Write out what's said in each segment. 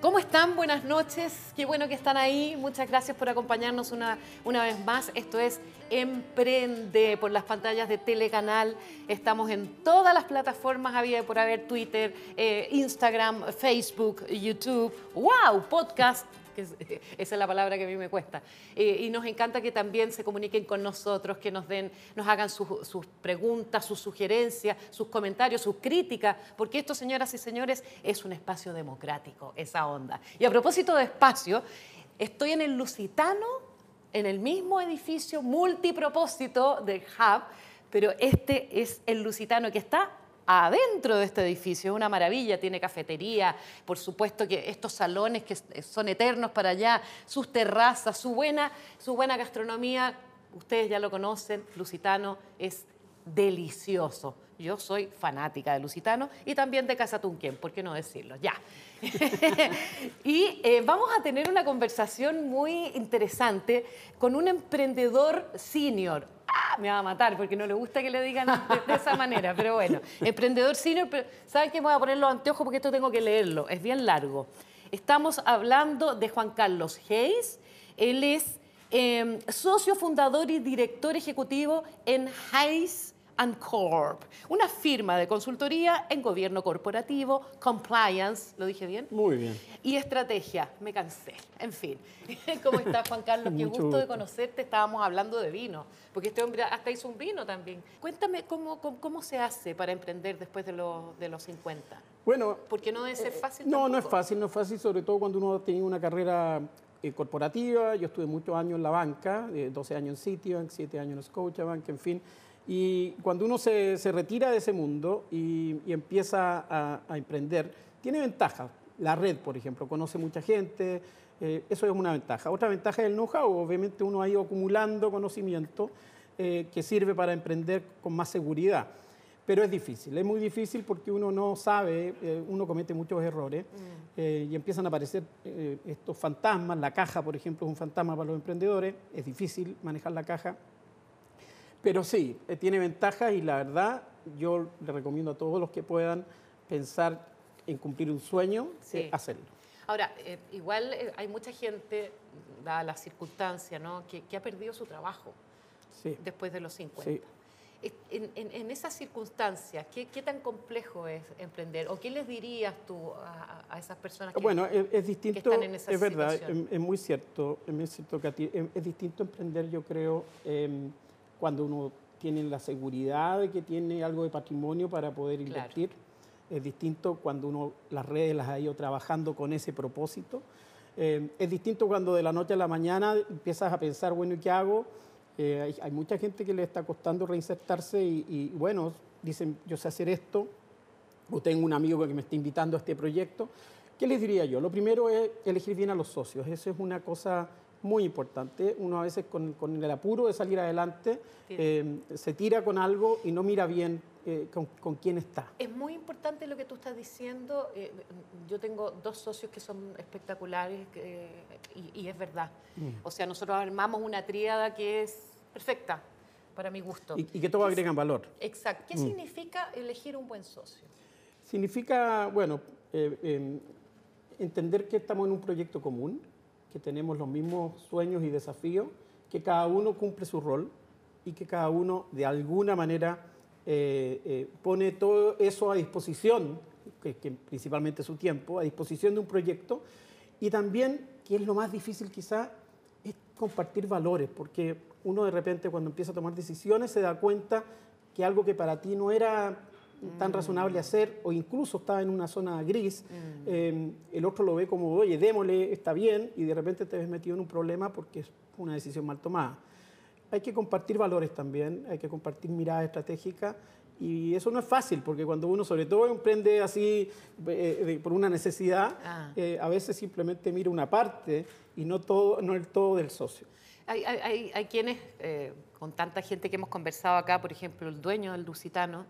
¿Cómo están? Buenas noches. Qué bueno que están ahí. Muchas gracias por acompañarnos una, una vez más. Esto es Emprende por las pantallas de Telecanal. Estamos en todas las plataformas, había por haber Twitter, eh, Instagram, Facebook, YouTube. ¡Wow! Podcast es- esa es la palabra que a mí me cuesta. Eh, y nos encanta que también se comuniquen con nosotros, que nos den, nos hagan sus, sus preguntas, sus sugerencias, sus comentarios, sus críticas, porque esto, señoras y señores, es un espacio democrático, esa onda. Y a propósito de espacio, estoy en el Lusitano, en el mismo edificio multipropósito del Hub, pero este es el Lusitano que está adentro de este edificio. Es una maravilla, tiene cafetería, por supuesto que estos salones que son eternos para allá, sus terrazas, su buena, su buena gastronomía, ustedes ya lo conocen, Lusitano es delicioso. Yo soy fanática de Lusitano y también de Casa Tunquén, ¿por qué no decirlo? Ya. y eh, vamos a tener una conversación muy interesante con un emprendedor senior. Ah, me va a matar porque no le gusta que le digan de, de esa manera, pero bueno, emprendedor senior, pero ¿saben qué? Me voy a poner los anteojos porque esto tengo que leerlo, es bien largo. Estamos hablando de Juan Carlos Hayes, él es eh, socio fundador y director ejecutivo en Hayes and Corp, una firma de consultoría en gobierno corporativo, compliance, ¿lo dije bien? Muy bien. Y estrategia, me cansé. En fin. ¿Cómo estás, Juan Carlos? Qué Mucho gusto de gusto. conocerte. Estábamos hablando de vino, porque este hombre hasta hizo un vino también. Cuéntame cómo, cómo, cómo se hace para emprender después de los, de los 50. Bueno, Porque no debe ser fácil. no, no es fácil, no es fácil, sobre todo cuando uno ha tenido una carrera eh, corporativa. Yo estuve muchos años en la banca, eh, 12 años en Citibank, 7 años en Scotiabank, en fin. Y cuando uno se, se retira de ese mundo y, y empieza a, a emprender, tiene ventajas. La red, por ejemplo, conoce mucha gente, eh, eso es una ventaja. Otra ventaja es el know-how, obviamente uno ha ido acumulando conocimiento eh, que sirve para emprender con más seguridad. Pero es difícil, es muy difícil porque uno no sabe, eh, uno comete muchos errores eh, y empiezan a aparecer estos fantasmas. La caja, por ejemplo, es un fantasma para los emprendedores, es difícil manejar la caja. Pero sí, eh, tiene ventajas y la verdad yo le recomiendo a todos los que puedan pensar en cumplir un sueño, Sí. eh, hacerlo. Ahora, eh, igual eh, hay mucha gente, dada la circunstancia, ¿no? que, que ha perdido su trabajo Sí. después de los 50. Sí. Es- En, en- en esas circunstancias, ¿qué, qué tan complejo es emprender? ¿O qué les dirías tú a, esas personas que, Bueno, es, es distinto, están en esa es verdad, es, muy cierto, es muy cierto que es, es distinto emprender, yo creo, em, cuando uno tiene la seguridad de que tiene algo de patrimonio para poder Claro. invertir. Es distinto cuando uno las redes las ha ido trabajando con ese propósito. Em, es distinto cuando de la noche a la mañana empiezas a pensar, bueno, ¿y qué hago? Eh, hay, hay mucha gente que le está costando reinsertarse y, y, bueno, dicen, yo sé hacer esto, o tengo un amigo que me está invitando a este proyecto. ¿Qué les diría yo? Lo primero es elegir bien a los socios. Eso es una cosa muy importante. Uno a veces con, con el apuro de salir adelante eh, se tira con algo y no mira bien eh, con, con quién está. Es muy importante lo que tú estás diciendo. eh, yo tengo dos socios que son espectaculares y, y es verdad. Mm. O sea, nosotros armamos una tríada que es perfecta para mi gusto. Y, y que todos agregan valor. Exacto. ¿Qué significa elegir un buen socio? Significa, bueno, eh, eh, entender que estamos en un proyecto común, que tenemos los mismos sueños y desafíos, que cada uno cumple su rol y que cada uno de alguna manera eh, eh, pone todo eso a disposición, que, que principalmente su tiempo, a disposición de un proyecto. Y también, que es lo más difícil quizá, es compartir valores, porque uno de repente cuando empieza a tomar decisiones se da cuenta que algo que para ti no era tan razonable hacer o incluso estaba en una zona gris, eh, el otro lo ve como, oye, démosle, está bien, y de repente te ves metido en un problema porque es una decisión mal tomada. Hay que compartir valores también, hay que compartir miradas estratégicas y eso no es fácil porque cuando uno sobre todo emprende así eh, de- por una necesidad, Ah. eh, a veces simplemente mira una parte y no, todo, no el todo del socio. Hay, hay- hay- hay quienes, eh, con tanta gente que hemos conversado acá, por ejemplo, el dueño del Lusitano,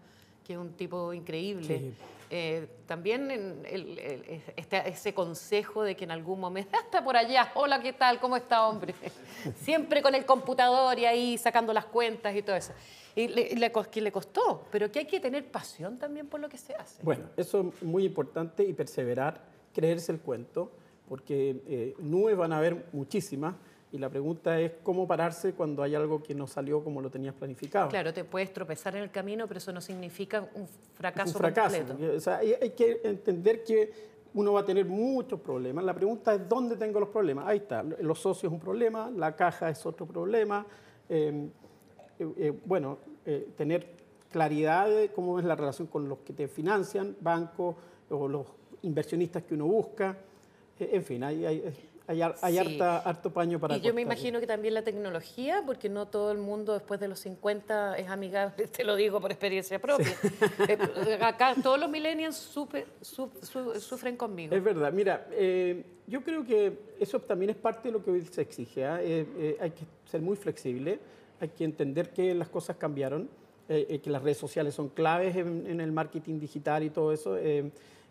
que es un tipo increíble, Sí. eh, también en el- el- este- ese consejo de que en algún momento, hasta por allá, hola, ¿qué tal? ¿Cómo está, hombre? Siempre con el computador y ahí sacando las cuentas y todo eso. y le, le cos- que le costó, pero que hay que tener pasión también por lo que se hace. Bueno, eso es muy importante y perseverar, creerse el cuento, porque eh, nubes van a haber muchísimas y la pregunta es cómo pararse cuando hay algo que no salió como lo tenías planificado. Claro, te puedes tropezar en el camino, pero eso no significa un fracaso, un fracaso. completo. o sea, hay, que entender que uno va a tener muchos problemas. La pregunta es dónde tengo los problemas. Ahí está. Los socios es un problema, la caja es otro problema. Eh, eh, eh, bueno, eh, tener claridad de cómo es la relación con los que te financian, bancos o los inversionistas que uno busca. Eh, en fin, hay, hay, hay, hay Sí. harta- harto paño para Y yo me imagino que también la tecnología, porque no todo el mundo después de los 50 es amigable, te lo digo por experiencia propia. Eh, Acá todos los millennials supe- su- su- sufren conmigo. Es verdad, mira, eh, yo creo que eso también es parte de lo que hoy se exige. ¿ah? Eh, eh, hay que ser muy flexible, hay que entender que las cosas cambiaron, eh, eh, que las redes sociales son claves en, en el marketing digital y todo eso.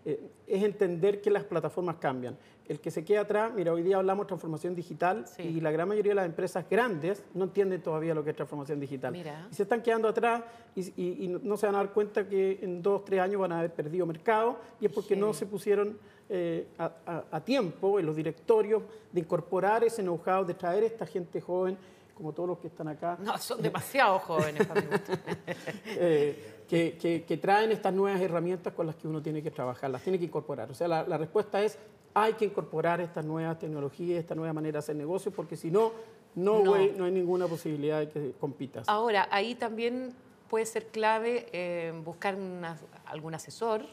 Eh, es entender que las plataformas cambian. El que se queda atrás, mira, hoy día hablamos de transformación digital Sí. y la gran mayoría de las empresas grandes no entienden todavía lo que es transformación digital. Mira. Y se están quedando atrás y, y- y no se van a dar cuenta que en dos, tres años van a haber perdido mercado y es porque no se pusieron eh, a, a- a tiempo en los directorios de incorporar ese know-how, de traer esta gente joven, como todos los que están acá, No, son demasiado jóvenes para gusto. eh, que, que- que traen estas nuevas herramientas con las que uno tiene que trabajar, las tiene que incorporar. O sea, la, la respuesta es, hay que incorporar estas nuevas tecnologías, esta nueva manera de hacer negocios, porque si no, no, No. hay ninguna posibilidad de que compitas. Ahora, ahí también puede ser clave eh, buscar una- algún asesor.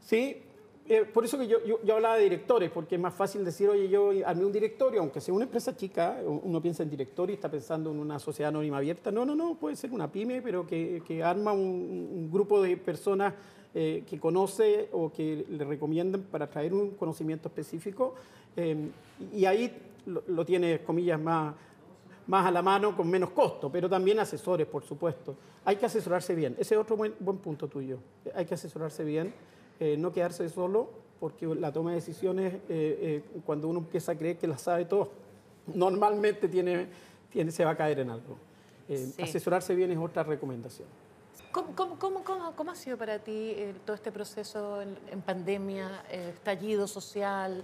Sí, eh, por eso que yo, yo, hablaba de directores, porque es más fácil decir, oye, yo armé un directorio, aunque sea una empresa chica, uno piensa en directorio y está pensando en una sociedad anónima abierta. No, no, no, puede ser una pyme, pero que, que arma un, grupo de personas eh, que conoce o que le recomiendan para traer un conocimiento específico. eh, y ahí lo, lo tiene, comillas, más, más a la mano con menos costo, pero también asesores, por supuesto. Hay que asesorarse bien. Ese es otro buen, buen punto tuyo. Hay que asesorarse bien, eh, no quedarse solo, porque la toma de decisiones, eh, eh, cuando uno empieza a creer que la sabe todo, normalmente tiene, tiene, se va a caer en algo. Sí. Asesorarse bien es otra recomendación. ¿Cómo, cómo, cómo, cómo- cómo ha sido para ti eh, todo este proceso en, en pandemia, eh, estallido social?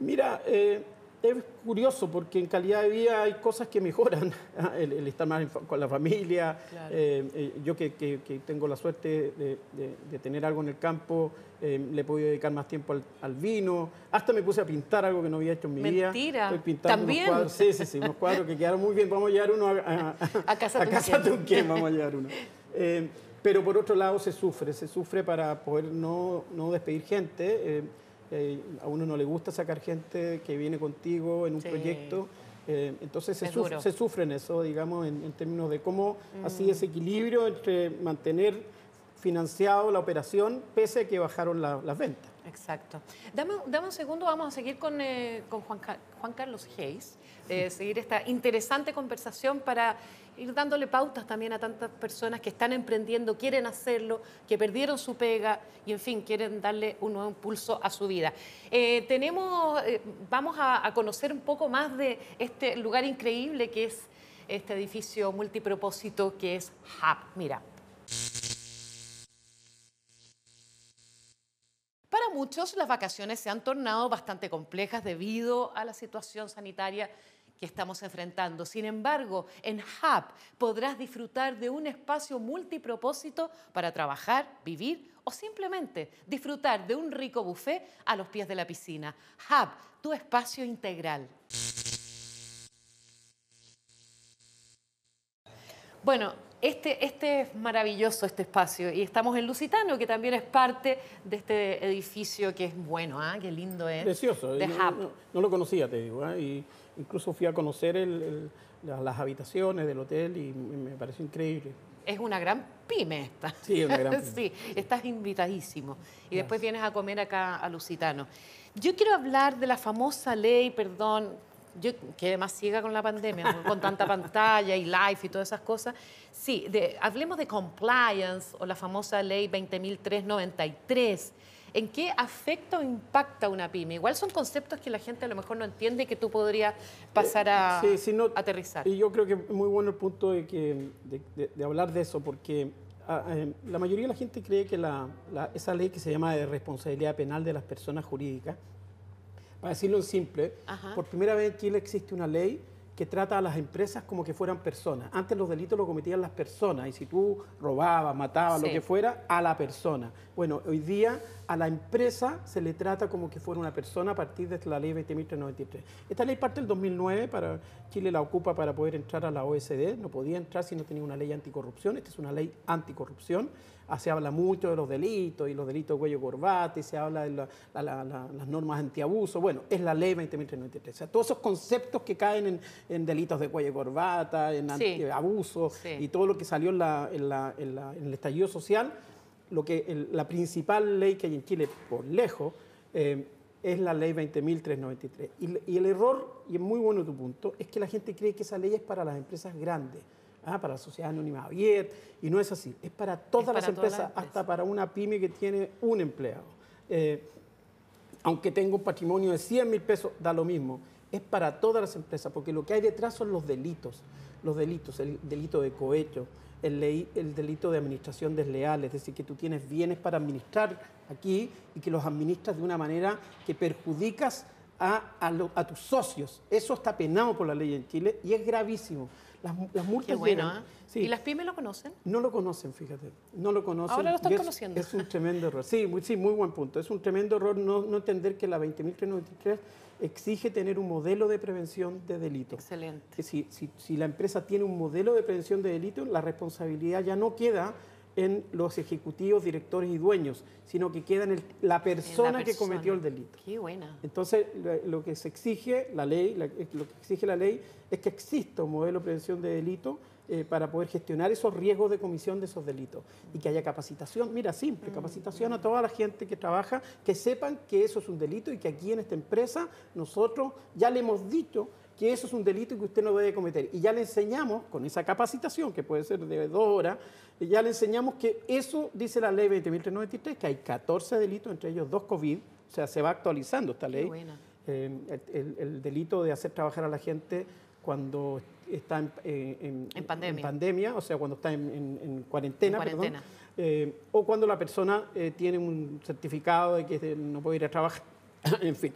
Mira, eh, es curioso porque en calidad de vida hay cosas que mejoran. el, el estar más con la familia. Claro. eh, eh, yo que, que- que tengo la suerte de, de- de tener algo en el campo, eh, le he podido dedicar más tiempo al, al vino. Hasta me puse a pintar algo que no había hecho en mi vida. Mentira. Estoy pintando ¿También? unos cuadros. Sí, sí, sí, unos cuadros que quedaron muy bien. Vamos a llevar uno a, a- A Casa a Casa Tunquén. Tunquén, vamos a llevar uno. Pero por otro lado se sufre, se sufre para poder no, no despedir gente. Eh, a uno no le gusta sacar gente que viene contigo en un Sí. proyecto. eh, entonces se, suf-. Mm. se sufre en eso, digamos, en, en términos de cómo así ese equilibrio entre mantener financiado la operación pese a que bajaron la- las ventas. Exacto. Dame, dame un segundo, vamos a seguir con, eh, con Juan, Ca- Juan Carlos Hayes, eh, seguir esta interesante conversación para ir dándole pautas también a tantas personas que están emprendiendo, quieren hacerlo, que perdieron su pega y, en fin, quieren darle un nuevo impulso a su vida. Eh, tenemos, eh, vamos a, a conocer un poco más de este lugar increíble que es este edificio multipropósito que es Hub. Mira. Muchos las vacaciones se han tornado bastante complejas debido a la situación sanitaria que estamos enfrentando. Sin embargo, en Hub podrás disfrutar de un espacio multipropósito para trabajar, vivir o simplemente disfrutar de un rico buffet a los pies de la piscina. Hub, tu espacio integral. Bueno, este, este es maravilloso este espacio y estamos en Lusitano, que también es parte de este edificio que es bueno, ¿ah? Qué lindo es. Precioso. De no, lo conocía, te digo. ¿eh? Y incluso fui a conocer el- el- la- las habitaciones del hotel y me pareció increíble. Es una gran pyme esta. Sí, es una gran pyme. sí, estás invitadísimo. Y después vienes a comer acá a Lusitano. Yo quiero hablar de la famosa ley, perdón, yo quedé más ciega con la pandemia, con tanta pantalla y live y todas esas cosas. Sí, de- hablemos de compliance o la famosa ley 20.393. ¿En qué afecta o impacta una pyme? Igual son conceptos que la gente a lo mejor no entiende y que tú podrías pasar a Sí, sí, no, aterrizar. Y yo creo que es muy bueno el punto de, que, de, de- de hablar de eso, porque ah, eh, la mayoría de la gente cree que la- la- esa ley que se llama de responsabilidad penal de las personas jurídicas, para decirlo en simple, Ajá. por primera vez en Chile existe una ley que trata a las empresas como que fueran personas. Antes los delitos los cometían las personas y si tú robabas, matabas, Sí. lo que fuera, a la persona. Bueno, hoy día a la empresa se le trata como que fuera una persona a partir de la ley 20.393. Esta ley parte del 2009, para, Chile la ocupa para poder entrar a la OSD, no podía entrar si no tenía una ley anticorrupción, esta es una ley anticorrupción. Ah, Se habla mucho de los delitos y los delitos de cuello corbata y se habla de la- la- la- la- las normas antiabuso. Bueno, es la ley 20.393. O sea, todos esos conceptos que caen en, en delitos de cuello corbata, en Sí. antiabuso Sí. y todo lo que salió en, en en en el estallido social, lo que el- la principal ley que hay en Chile, por lejos, eh, es la ley 20.393. Y, y el error, y es muy bueno tu punto, es que la gente cree que esa ley es para las empresas grandes, ah, para la sociedad anónima abierta, y no es así, es para todas para las empresas, hasta para una pyme que tiene un empleado. Eh, aunque tenga un patrimonio de 100 mil pesos, da lo mismo. Es para todas las empresas, porque lo que hay detrás son los delitos. Los delitos, el delito de cohecho, el, ley- el delito de administración desleal, es decir, que tú tienes bienes para administrar aquí y que los administras de una manera que perjudicas a, a lo- a tus socios. Eso está penado por la ley en Chile y es gravísimo. Las, las multas Qué bueno, llegan- sí. ¿Y las pymes lo conocen? No lo conocen, fíjate. No lo conocen. Ahora lo están es- conociendo. Es un tremendo error. Sí, muy, sí, muy buen punto. Es un tremendo error no, no entender que la 20.393 exige tener un modelo de prevención de delitos. Excelente. Si, si- si la empresa tiene un modelo de prevención de delitos, la responsabilidad ya no queda en los ejecutivos, directores y dueños, sino que queda en el- la, persona que persona. cometió el delito. Qué buena. Entonces, lo- que se exige, la ley, lo que exige la ley es que exista un modelo de prevención de delito eh, para poder gestionar esos riesgos de comisión de esos delitos y que haya capacitación, mira, simple, capacitación a toda la gente que trabaja, que sepan que eso es un delito y que aquí en esta empresa nosotros ya le hemos dicho que eso es un delito y que usted no debe cometer. Y ya le enseñamos, con esa capacitación, que puede ser de dos horas, ya le enseñamos que eso dice la ley 20.393, que hay 14 delitos, entre ellos dos COVID, o sea, se va actualizando esta ley. Eh, el, el- el delito de hacer trabajar a la gente cuando está en, eh, En pandemia. pandemia, o sea, cuando está en, en- en cuarentena, perdón, cuarentena. eh, o cuando la persona eh, tiene un certificado de que no puede ir a trabajar, en fin.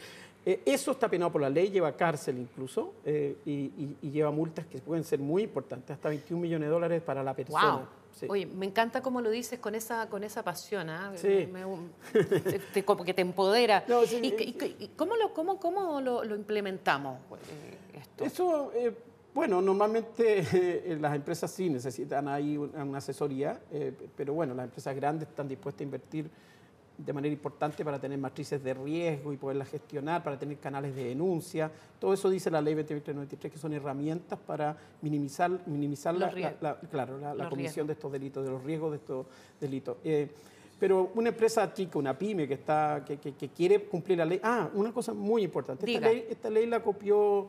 Eh, eso está penado por la ley, lleva cárcel incluso eh, y, y- y lleva multas que pueden ser muy importantes, hasta 21 millones de dólares para la persona. Wow. Sí. Oye, me encanta cómo lo dices con esa, con esa pasión, ¿ah? Sí. Me- me- te- te- como que te empodera. No, sí, ¿Y, eh, y- y cómo, lo, cómo, cómo lo, lo implementamos eh, esto? Eso, eh, bueno, normalmente eh, las empresas sí necesitan ahí una, una asesoría, eh, pero bueno, las empresas grandes están dispuestas a invertir de manera importante para tener matrices de riesgo y poderlas gestionar, para tener canales de denuncia. Todo eso dice la ley 2093, que son herramientas para minimizar, minimizar la, la- la- claro, la, comisión de estos delitos, de los riesgos de estos delitos. Eh, pero una empresa chica, una pyme que, está, que, que- que quiere cumplir la ley. Ah, una cosa muy importante. Esta ley, esta ley la copió,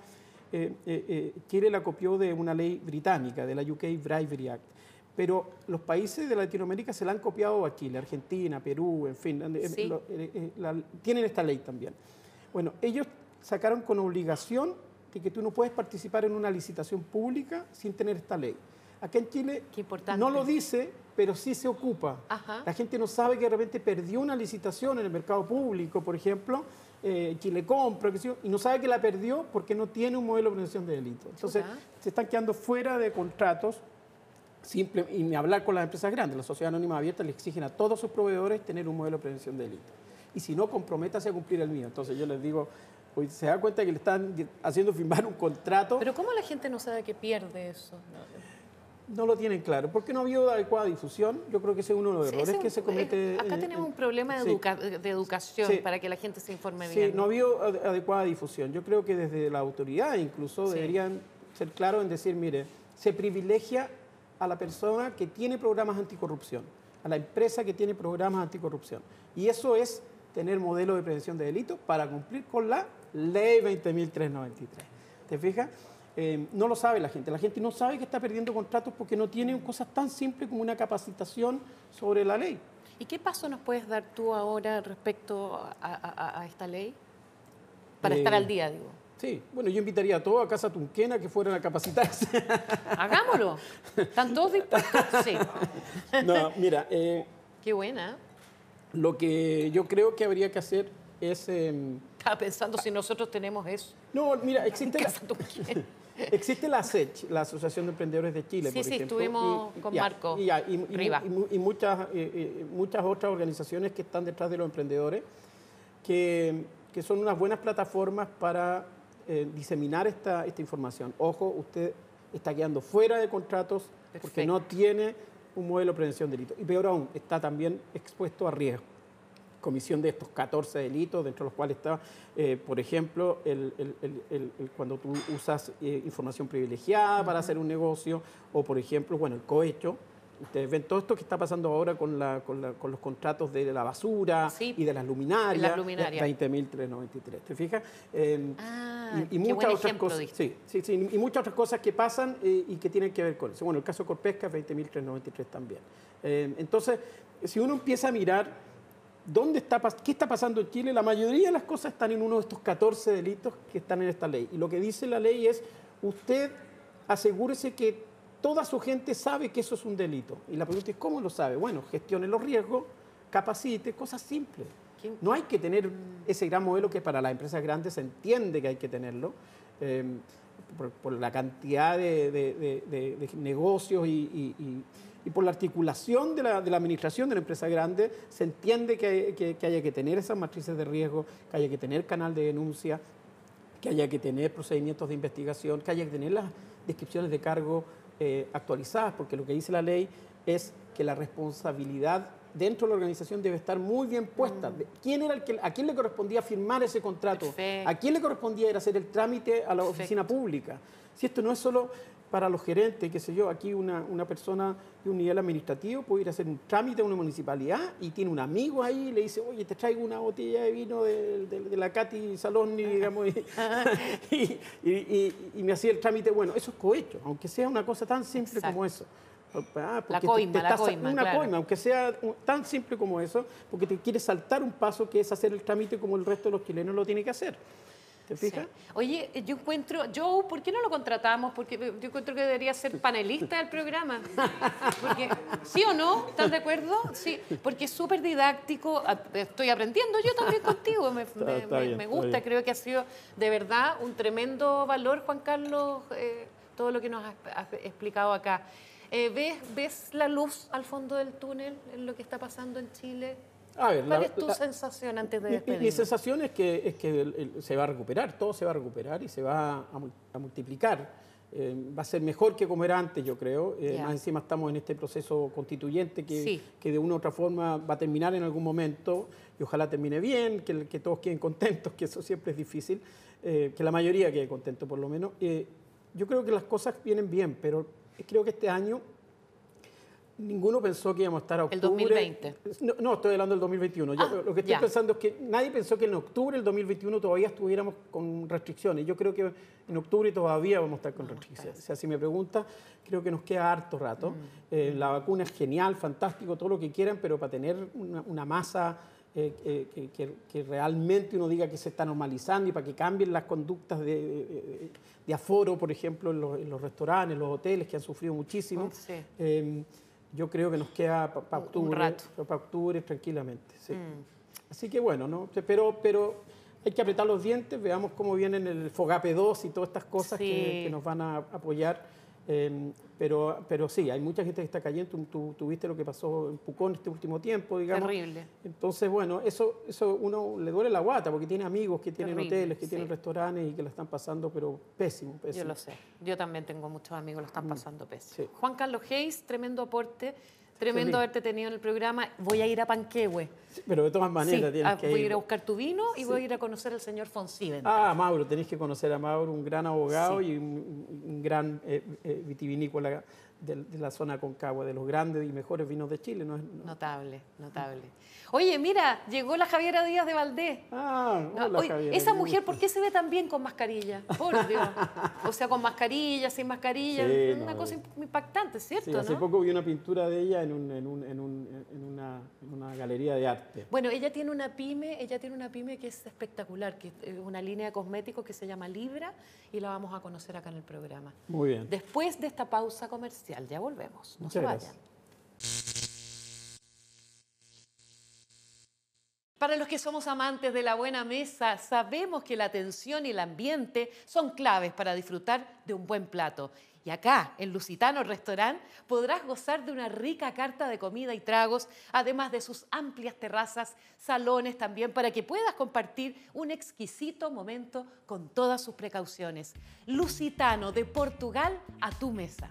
eh, eh, eh, Chile la copió de una ley británica, de la UK Bribery Act. Pero los países de Latinoamérica se la han copiado a Chile, Argentina, Perú, en fin, Sí. lo- eh, la- tienen esta ley también. Bueno, ellos sacaron con obligación de que tú no puedes participar en una licitación pública sin tener esta ley. Acá en Chile no lo dice, pero sí se ocupa. Ajá. La gente no sabe que de repente perdió una licitación en el mercado público, por ejemplo, eh, Chile Compra, y no sabe que la perdió porque no tiene un modelo de prevención de delito. Entonces, se están quedando fuera de contratos simple, y ni hablar con las empresas grandes. La sociedad anónima abierta le exigen a todos sus proveedores tener un modelo de prevención de delito. Y si no, comprométase a cumplir el mío. Entonces yo les digo, pues, se da cuenta que le están haciendo firmar un contrato, Pero ¿cómo la gente no sabe que pierde eso? no lo tienen claro. Porque no ha habido adecuada difusión. Yo creo que ese es uno de los Sí, errores que se comete. eh, Acá en- tenemos en- un problema de, sí. educa- de educación Sí. para que la gente se informe Sí, bien. no ha habido ade- adecuada difusión. Yo creo que desde la autoridad incluso Sí. deberían ser claros en decir, mire, se privilegia a la persona que tiene programas anticorrupción, a la empresa que tiene programas anticorrupción. Y eso es tener modelo de prevención de delitos para cumplir con la ley 20.393. ¿Te fijas? Eh, no lo sabe la gente. La gente no sabe que está perdiendo contratos porque no tiene cosas tan simples como una capacitación sobre la ley. ¿Y qué paso nos puedes dar tú ahora respecto a, a- a esta ley? Para estar Eh, al día, digo. Sí, bueno, yo invitaría a todos a Casa Tunquena que fueran a capacitarse. Hagámoslo. ¿Están todos dispuestos? Sí. no, mira, eh, Qué buena. ¿eh? lo que yo creo que habría que hacer es... em, Estaba pensando si nosotros tenemos eso. no, mira, existe la, Casa existe la ASECH, la Asociación de Emprendedores de Chile, Sí, por sí, ejemplo. estuvimos y- con ya, Marco y, ya, y muchas, eh, eh, muchas otras organizaciones que están detrás de los emprendedores, que, que son unas buenas plataformas para eh, diseminar esta, esta información. Ojo, usted está quedando fuera de contratos porque no tiene un modelo de prevención de delitos. Y peor aún, está también expuesto a riesgo. Comisión de estos 14 delitos, dentro de los cuales está, eh, por ejemplo, el, el- el- el- el- cuando tú usas eh, información privilegiada para hacer un negocio, o por ejemplo, bueno, el cohecho. Ustedes ven todo esto que está pasando ahora con, la- con la- con los contratos de la basura Sí, y de las luminarias. las luminarias. 20.393. ¿Te fijas? Eh, Ah, y, y muchas buen otras cosas. Sí, sí, sí, y muchas otras cosas que pasan eh, y que tienen que ver con eso. Bueno, el caso Corpesca, 20.393 también. Eh, entonces, si uno empieza a mirar dónde está, qué está pasando en Chile, la mayoría de las cosas están en uno de estos 14 delitos que están en esta ley. Y lo que dice la ley es, usted asegúrese que toda su gente sabe que eso es un delito. Y la pregunta es, ¿cómo lo sabe? Bueno, gestione los riesgos, capacite, cosas simples. No hay que tener ese gran modelo que para las empresas grandes se entiende que hay que tenerlo, eh, por, por la cantidad de, de- de- de- de negocios y, y- y- y por la articulación de la, de la administración de la empresa grande, se entiende que, hay- que- que haya que tener esas matrices de riesgo, que haya que tener canal de denuncia, que haya que tener procedimientos de investigación, que haya que tener las descripciones de cargo eh, actualizadas, porque lo que dice la ley es que la responsabilidad dentro de la organización debe estar muy bien puesta. De- ¿Quién era el que, ¿A quién le correspondía firmar ese contrato? Perfecto. ¿A quién le correspondía ir a hacer el trámite a la Perfecto. oficina pública? Si esto no es solo para los gerentes, qué sé yo, aquí una, una persona de un nivel administrativo puede ir a hacer un trámite a una municipalidad y tiene un amigo ahí y le dice, oye, te traigo una botella de vino de, de- de la Katy Saloni, digamos, y, y- y- y- me hacía el trámite. Bueno, eso es cohecho, aunque sea una cosa tan simple Exacto. como eso. Ah, porque La te- coima, te la estás- coima, Una claro. coima, aunque sea tan simple como eso, porque te quieres saltar un paso que es hacer el trámite como el resto de los chilenos lo tiene que hacer. ¿Te fijas? Sí. Oye, yo encuentro, Joe, ¿por qué no lo contratamos? Porque yo encuentro que debería ser panelista del programa. Porque, ¿Sí o no? ¿Estás de acuerdo? Sí, porque es súper didáctico. A- Estoy aprendiendo yo también contigo. Me, me- está me- bien, me está gusta, creo que ha sido de verdad un tremendo valor, Juan Carlos, eh, todo lo que nos has, has explicado acá. Eh, ¿ves, ¿Ves la luz al fondo del túnel en lo que está pasando en Chile? A ver, ¿Cuál la- es tu la- sensación antes de Mi- mi, mi despedirnos? sensación es que, es que el- el- se va a recuperar, todo se va a recuperar y se va a, a multiplicar. Eh, va a ser mejor que como era antes, yo creo. Eh, Ya. Más encima estamos en este proceso constituyente que, Sí. que de una u otra forma va a terminar en algún momento y ojalá termine bien, que, que todos queden contentos, que eso siempre es difícil, eh, que la mayoría quede contento por lo menos. Eh, yo creo que las cosas vienen bien, pero creo que este año ninguno pensó que íbamos a estar a El octubre. 2020. No, no, estoy hablando del 2021. Yo Ah, lo que estoy ya. pensando es que nadie pensó que en octubre del 2021 todavía estuviéramos con restricciones. Yo creo que en octubre todavía vamos a estar con restricciones. O sea, si me pregunta, creo que nos queda harto rato. Mm. Eh, la vacuna es genial, fantástico, todo lo que quieran, pero para tener una, una masa eh, eh, que, que- que realmente uno diga que se está normalizando y para que cambien las conductas de, de- de aforo, por ejemplo, en los, en los restaurantes, en los hoteles, que han sufrido muchísimo. Sí. Yo creo que nos queda para Un- un octubre, rato. para octubre tranquilamente. sí. Mm. Así que bueno, ¿no? Pero, pero hay que apretar los dientes, veamos cómo vienen el Fogape 2 y todas estas cosas que, Sí. que nos van a apoyar. Eh, pero, pero sí, hay mucha gente que está cayendo. Tú, tú- tú viste lo que pasó en Pucón este último tiempo, digamos. Terrible. Entonces, bueno, eso, eso uno le duele la guata porque tiene amigos que tienen Terrible, hoteles, que sí. tienen restaurantes y que la están pasando, pero pésimo, Yo pésimo. lo sé. Yo también tengo muchos amigos que lo están pasando pésimo. Mm. sí. Juan Carlos Hayes, tremendo aporte. Tremendo haberte tenido en el programa. Voy a ir a Panquehue. Sí, Pero de todas maneras Sí, tienes ah, que voy a ir. a buscar tu vino y voy a ir a conocer al señor Fonsiven. Ah, Mauro, tenéis que conocer a Mauro, un gran abogado y un, un gran eh, eh, vitivinícola de, de la zona Concagua, de los grandes y mejores vinos de Chile. ¿no? Notable, notable. Oye, mira, llegó la Javiera Díaz de Valdés. Ah, hola, oye, Javier. esa mujer, ¿por qué se ve tan bien con mascarilla? Por Dios. O sea, con mascarilla, sin mascarilla. Sí, una no, cosa eh. impactante, ¿cierto? Sí, hace no? poco vi una pintura de ella en, un- en un- en un- en una, en una galería de arte. Bueno, ella tiene una pyme, ella tiene una pyme que es espectacular, que es una línea de cosméticos que se llama Libra y la vamos a conocer acá en el programa. Muy bien. Después de esta pausa comercial, ya volvemos. No Muchas se gracias. vayan. Para los que somos amantes de la buena mesa, sabemos que la atención y el ambiente son claves para disfrutar de un buen plato. Y acá, en Lusitano Restaurant, podrás gozar de una rica carta de comida y tragos, además de sus amplias terrazas, salones también, para que puedas compartir un exquisito momento con todas sus precauciones. Lusitano, de Portugal a tu mesa.